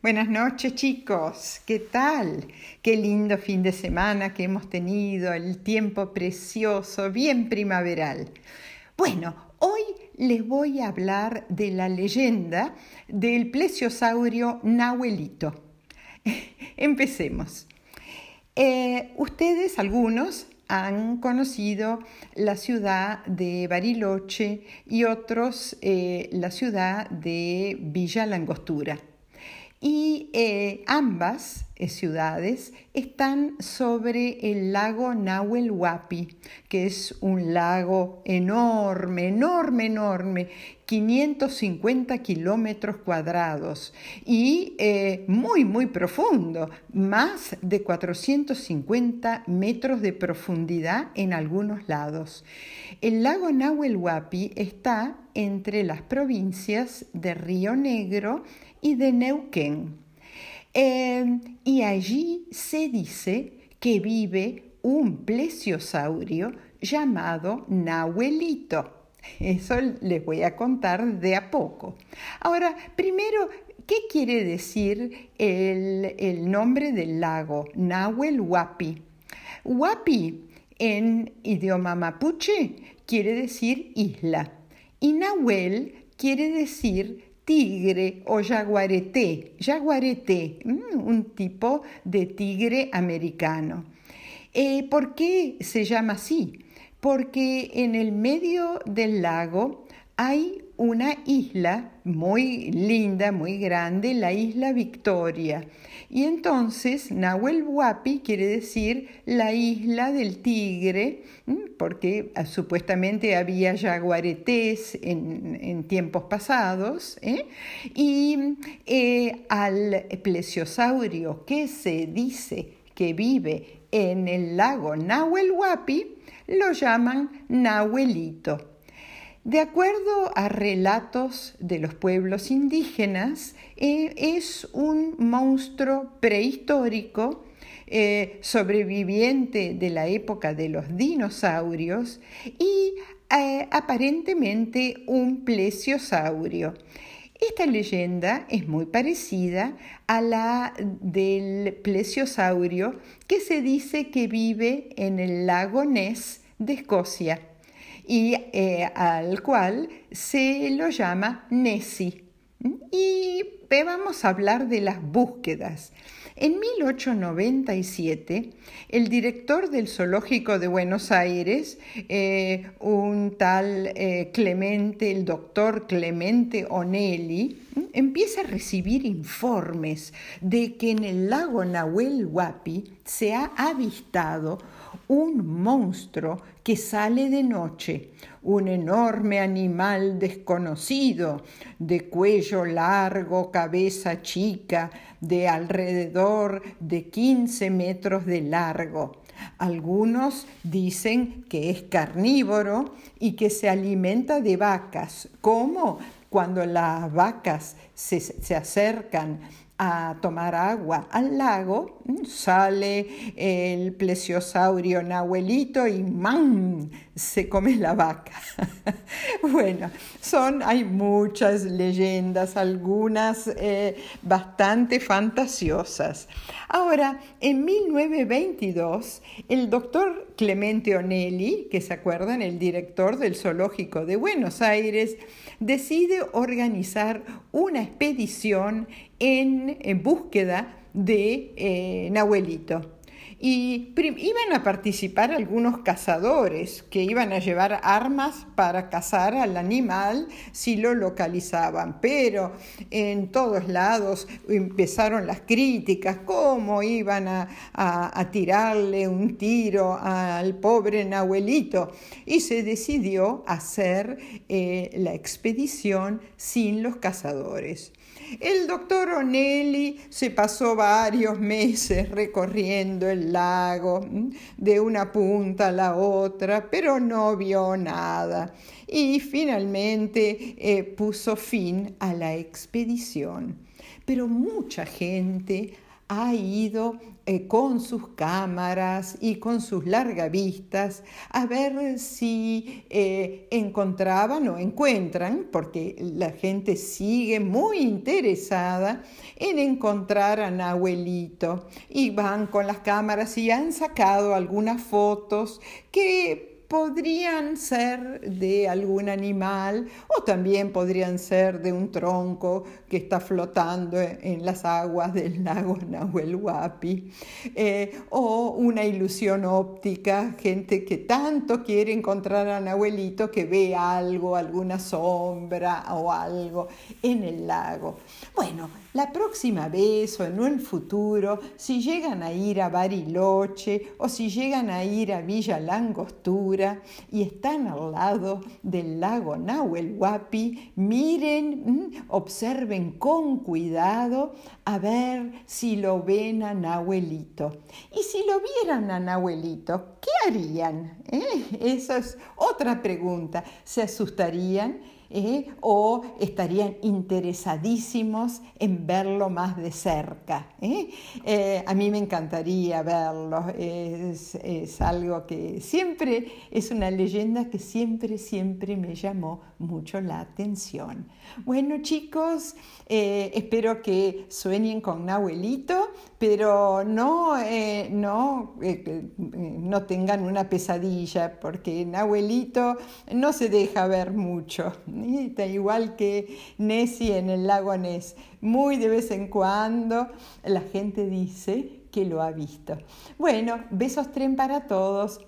Buenas noches chicos, ¿qué tal? Qué lindo fin de semana que hemos tenido, el tiempo precioso, bien primaveral. Bueno, hoy les voy a hablar de la leyenda del plesiosaurio Nahuelito. Empecemos. Eh, ustedes, algunos, han conocido la ciudad de Bariloche y otros eh, la ciudad de Villa Langostura y eh, ambas ciudades están sobre el lago Nahuel Huapi, que es un lago enorme, enorme, enorme, 550 kilómetros cuadrados y eh, muy, muy profundo, más de 450 metros de profundidad en algunos lados. El lago Nahuel Huapi está entre las provincias de Río Negro y de Neuquén. Eh, y allí se dice que vive un plesiosaurio llamado Nahuelito. Eso les voy a contar de a poco. Ahora, primero, ¿qué quiere decir el, el nombre del lago? Nahuel Huapi. Huapi en idioma mapuche quiere decir isla y Nahuel quiere decir tigre o jaguareté, jaguareté, mm, un tipo de tigre americano. Eh, ¿Por qué se llama así? Porque en el medio del lago hay una isla muy linda, muy grande, la isla Victoria. Y entonces Nahuel Huapi quiere decir la isla del tigre, porque ah, supuestamente había jaguaretés en, tiempos pasados, ¿eh? y eh, al plesiosaurio que se dice que vive en el lago Nahuel Huapi, lo llaman Nahuelito. De acuerdo a relatos de los pueblos indígenas, eh, es un monstruo prehistórico eh, sobreviviente de la época de los dinosaurios y eh, aparentemente un plesiosaurio. Esta leyenda es muy parecida a la del plesiosaurio que se dice que vive en el lago Ness de Escocia y eh, al cual se lo llama Nessie. Y vamos a hablar de las búsquedas. En 1897, el director del Zoológico de Buenos Aires, eh, un tal eh, Clemente, el doctor Clemente Onelli, empieza a recibir informes de que en el lago Nahuel Huapi se ha avistado un monstruo que sale de noche, un enorme animal desconocido, de cuello largo, cabeza chica, de alrededor de 15 metros de largo. Algunos dicen que es carnívoro y que se alimenta de vacas. ¿Cómo? Cuando las vacas se, se acercan a tomar agua al lago, mm, sale el plesiosaurio nahuelito y ¡man! se come la vaca. bueno, son, hay muchas leyendas, algunas eh, bastante fantasiosas. Ahora, en 1922, el doctor Clemente Onelli, que se acuerdan, el director del Zoológico de Buenos Aires, decide organizar una expedición en, búsqueda de eh, Nahuelito. Y iban a participar algunos cazadores que iban a llevar armas para cazar al animal si lo localizaban. Pero en todos lados empezaron las críticas, cómo iban a, tirarle un tiro al pobre Nahuelito. Y se decidió hacer eh, la expedición sin los cazadores. El doctor Onelli se pasó varios meses recorriendo el lago de una punta a la otra, pero no vio nada y finalmente eh, puso fin a la expedición. Pero mucha gente ha ido eh, con sus cámaras y con sus largavistas a ver si eh, encontraban o encuentran, porque la gente sigue muy interesada en encontrar a Nahuelito y van con las cámaras y han sacado algunas fotos que podrían ser de algún animal o también podrían ser de un tronco que está flotando en las aguas del lago Nahuel Huapi eh, o una ilusión óptica, gente que tanto quiere encontrar a Nahuelito que ve algo, alguna sombra o algo en el lago. Bueno, la próxima vez o en un futuro, si llegan a ir a Bariloche o si llegan a ir a Villa Langostura y están al lado del lago Nahuel Huapi, miren, mm, observen con cuidado a ver si lo ven a Nahuelito. Y si lo vieran a Nahuelito, ¿qué harían? ¿Eh? Esa es otra pregunta. ¿Se asustarían? ¿Eh? o estarían interesadísimos en verlo más de cerca. ¿eh? Eh, a mí me encantaría verlo, es, algo que siempre, es una leyenda que siempre, siempre me llamó mucho la atención. Bueno chicos, espero que sueñen con Nahuelito, pero no, no, no tengan una pesadilla, porque Nahuelito no se deja ver mucho igual que Nessie en el lago Ness. Muy de vez en cuando la gente dice que lo ha visto. Bueno, besos tren para todos.